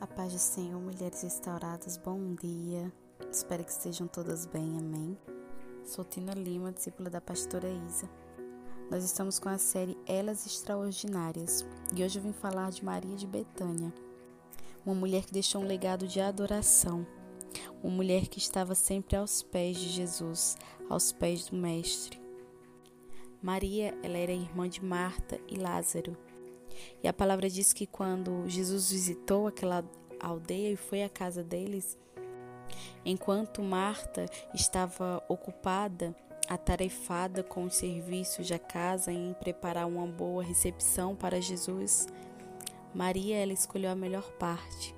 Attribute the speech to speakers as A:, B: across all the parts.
A: A paz do Senhor, mulheres restauradas, bom dia. Espero que estejam todas bem, amém. Sou Tina Lima, discípula da pastora Isa. Nós estamos com a série Elas Extraordinárias e hoje eu vim falar de Maria de Betânia, uma mulher que deixou um legado de adoração, uma mulher que estava sempre aos pés de Jesus, aos pés do Mestre. Maria, ela era irmã de Marta e Lázaro. E a palavra diz que quando Jesus visitou aquela aldeia e foi à casa deles, enquanto Marta estava ocupada, atarefada com os serviços da casa em preparar uma boa recepção para Jesus, Maria ela escolheu a melhor parte.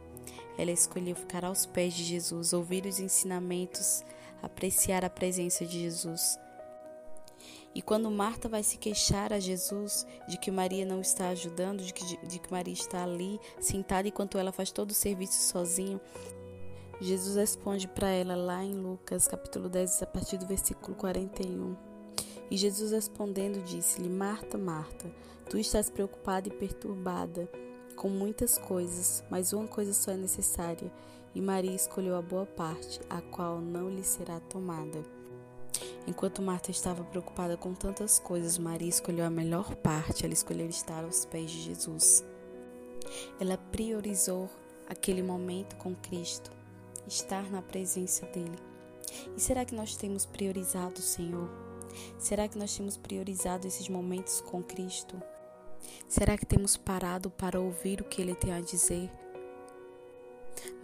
A: Ela escolheu ficar aos pés de Jesus, ouvir os ensinamentos, apreciar a presença de Jesus. E quando Marta vai se queixar a Jesus de que Maria não está ajudando, de que, de que Maria está ali sentada enquanto ela faz todo o serviço sozinho, Jesus responde para ela lá em Lucas capítulo 10, a partir do versículo 41. E Jesus respondendo disse-lhe: Marta, Marta, tu estás preocupada e perturbada com muitas coisas, mas uma coisa só é necessária, e Maria escolheu a boa parte, a qual não lhe será tomada. Enquanto Marta estava preocupada com tantas coisas, Maria escolheu a melhor parte, ela escolheu estar aos pés de Jesus. Ela priorizou aquele momento com Cristo, estar na presença dele. E será que nós temos priorizado o Senhor? Será que nós temos priorizado esses momentos com Cristo? Será que temos parado para ouvir o que ele tem a dizer?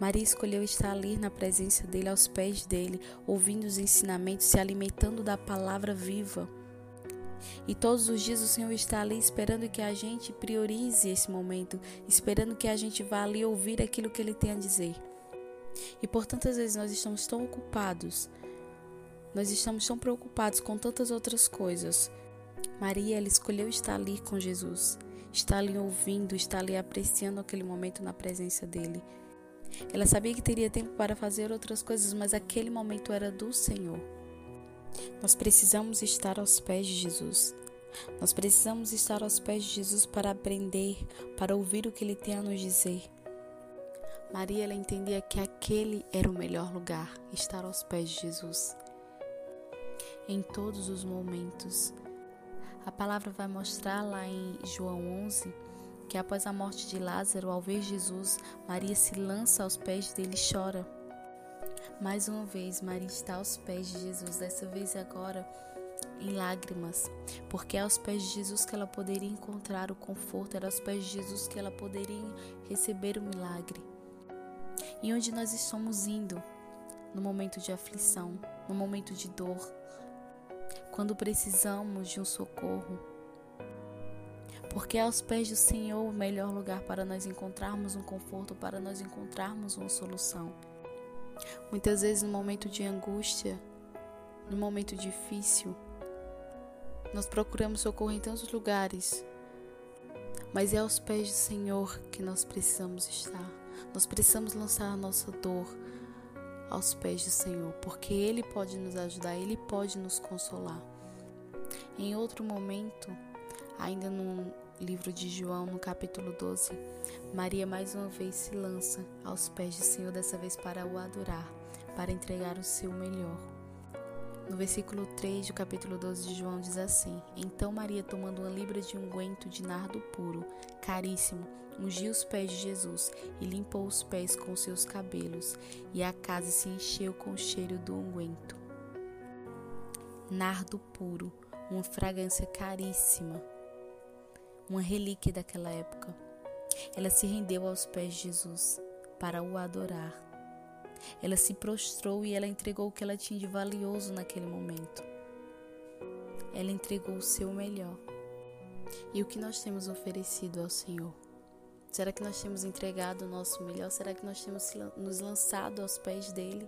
A: Maria escolheu estar ali na presença dele, aos pés dele, ouvindo os ensinamentos, se alimentando da palavra viva. E todos os dias o Senhor está ali esperando que a gente priorize esse momento, esperando que a gente vá ali ouvir aquilo que ele tem a dizer. E por tantas vezes nós estamos tão ocupados, nós estamos tão preocupados com tantas outras coisas. Maria, ela escolheu estar ali com Jesus, estar ali ouvindo, estar ali apreciando aquele momento na presença dele. Ela sabia que teria tempo para fazer outras coisas, mas aquele momento era do Senhor. Nós precisamos estar aos pés de Jesus. Nós precisamos estar aos pés de Jesus para aprender, para ouvir o que ele tem a nos dizer. Maria ela entendia que aquele era o melhor lugar, estar aos pés de Jesus. Em todos os momentos. A palavra vai mostrar lá em João 11 que após a morte de Lázaro, ao ver Jesus, Maria se lança aos pés dele e chora. Mais uma vez, Maria está aos pés de Jesus, dessa vez agora em lágrimas, porque é aos pés de Jesus que ela poderia encontrar o conforto, era aos pés de Jesus que ela poderia receber o milagre. E onde nós estamos indo no momento de aflição, no momento de dor, quando precisamos de um socorro, porque aos pés do Senhor o melhor lugar para nós encontrarmos um conforto, para nós encontrarmos uma solução. Muitas vezes, no momento de angústia, no momento difícil, nós procuramos socorro em tantos lugares, mas é aos pés do Senhor que nós precisamos estar. Nós precisamos lançar a nossa dor aos pés do Senhor, porque Ele pode nos ajudar, Ele pode nos consolar. Em outro momento, ainda no livro de João, no capítulo 12, Maria mais uma vez se lança aos pés do Senhor, dessa vez para o adorar, para entregar o seu melhor. No versículo 3 do capítulo 12 de João diz assim: Então Maria, tomando uma libra de unguento de nardo puro, caríssimo, ungiu os pés de Jesus e limpou os pés com seus cabelos, e a casa se encheu com o cheiro do unguento. Nardo puro, uma fragrância caríssima uma relíquia daquela época. Ela se rendeu aos pés de Jesus para o adorar. Ela se prostrou e ela entregou o que ela tinha de valioso naquele momento. Ela entregou o seu melhor. E o que nós temos oferecido ao Senhor? Será que nós temos entregado o nosso melhor? Será que nós temos nos lançado aos pés dele?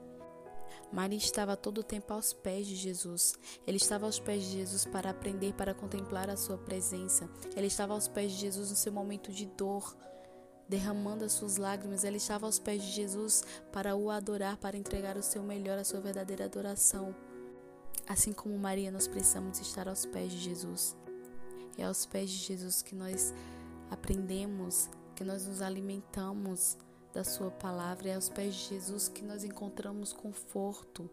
A: Maria estava todo o tempo aos pés de Jesus. Ele estava aos pés de Jesus para aprender, para contemplar a sua presença. Ele estava aos pés de Jesus no seu momento de dor, derramando as suas lágrimas. Ele estava aos pés de Jesus para o adorar, para entregar o seu melhor, a sua verdadeira adoração. Assim como Maria, nós precisamos estar aos pés de Jesus. É aos pés de Jesus que nós aprendemos, que nós nos alimentamos da Sua palavra, é aos pés de Jesus que nós encontramos conforto,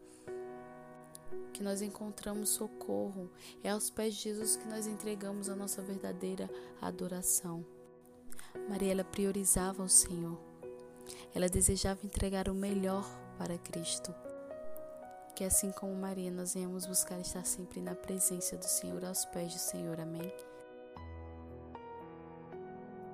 A: que nós encontramos socorro, é aos pés de Jesus que nós entregamos a nossa verdadeira adoração. Maria ela priorizava o Senhor. Ela desejava entregar o melhor para Cristo. Que assim como Maria, nós venhamos buscar estar sempre na presença do Senhor, aos pés do Senhor. Amém.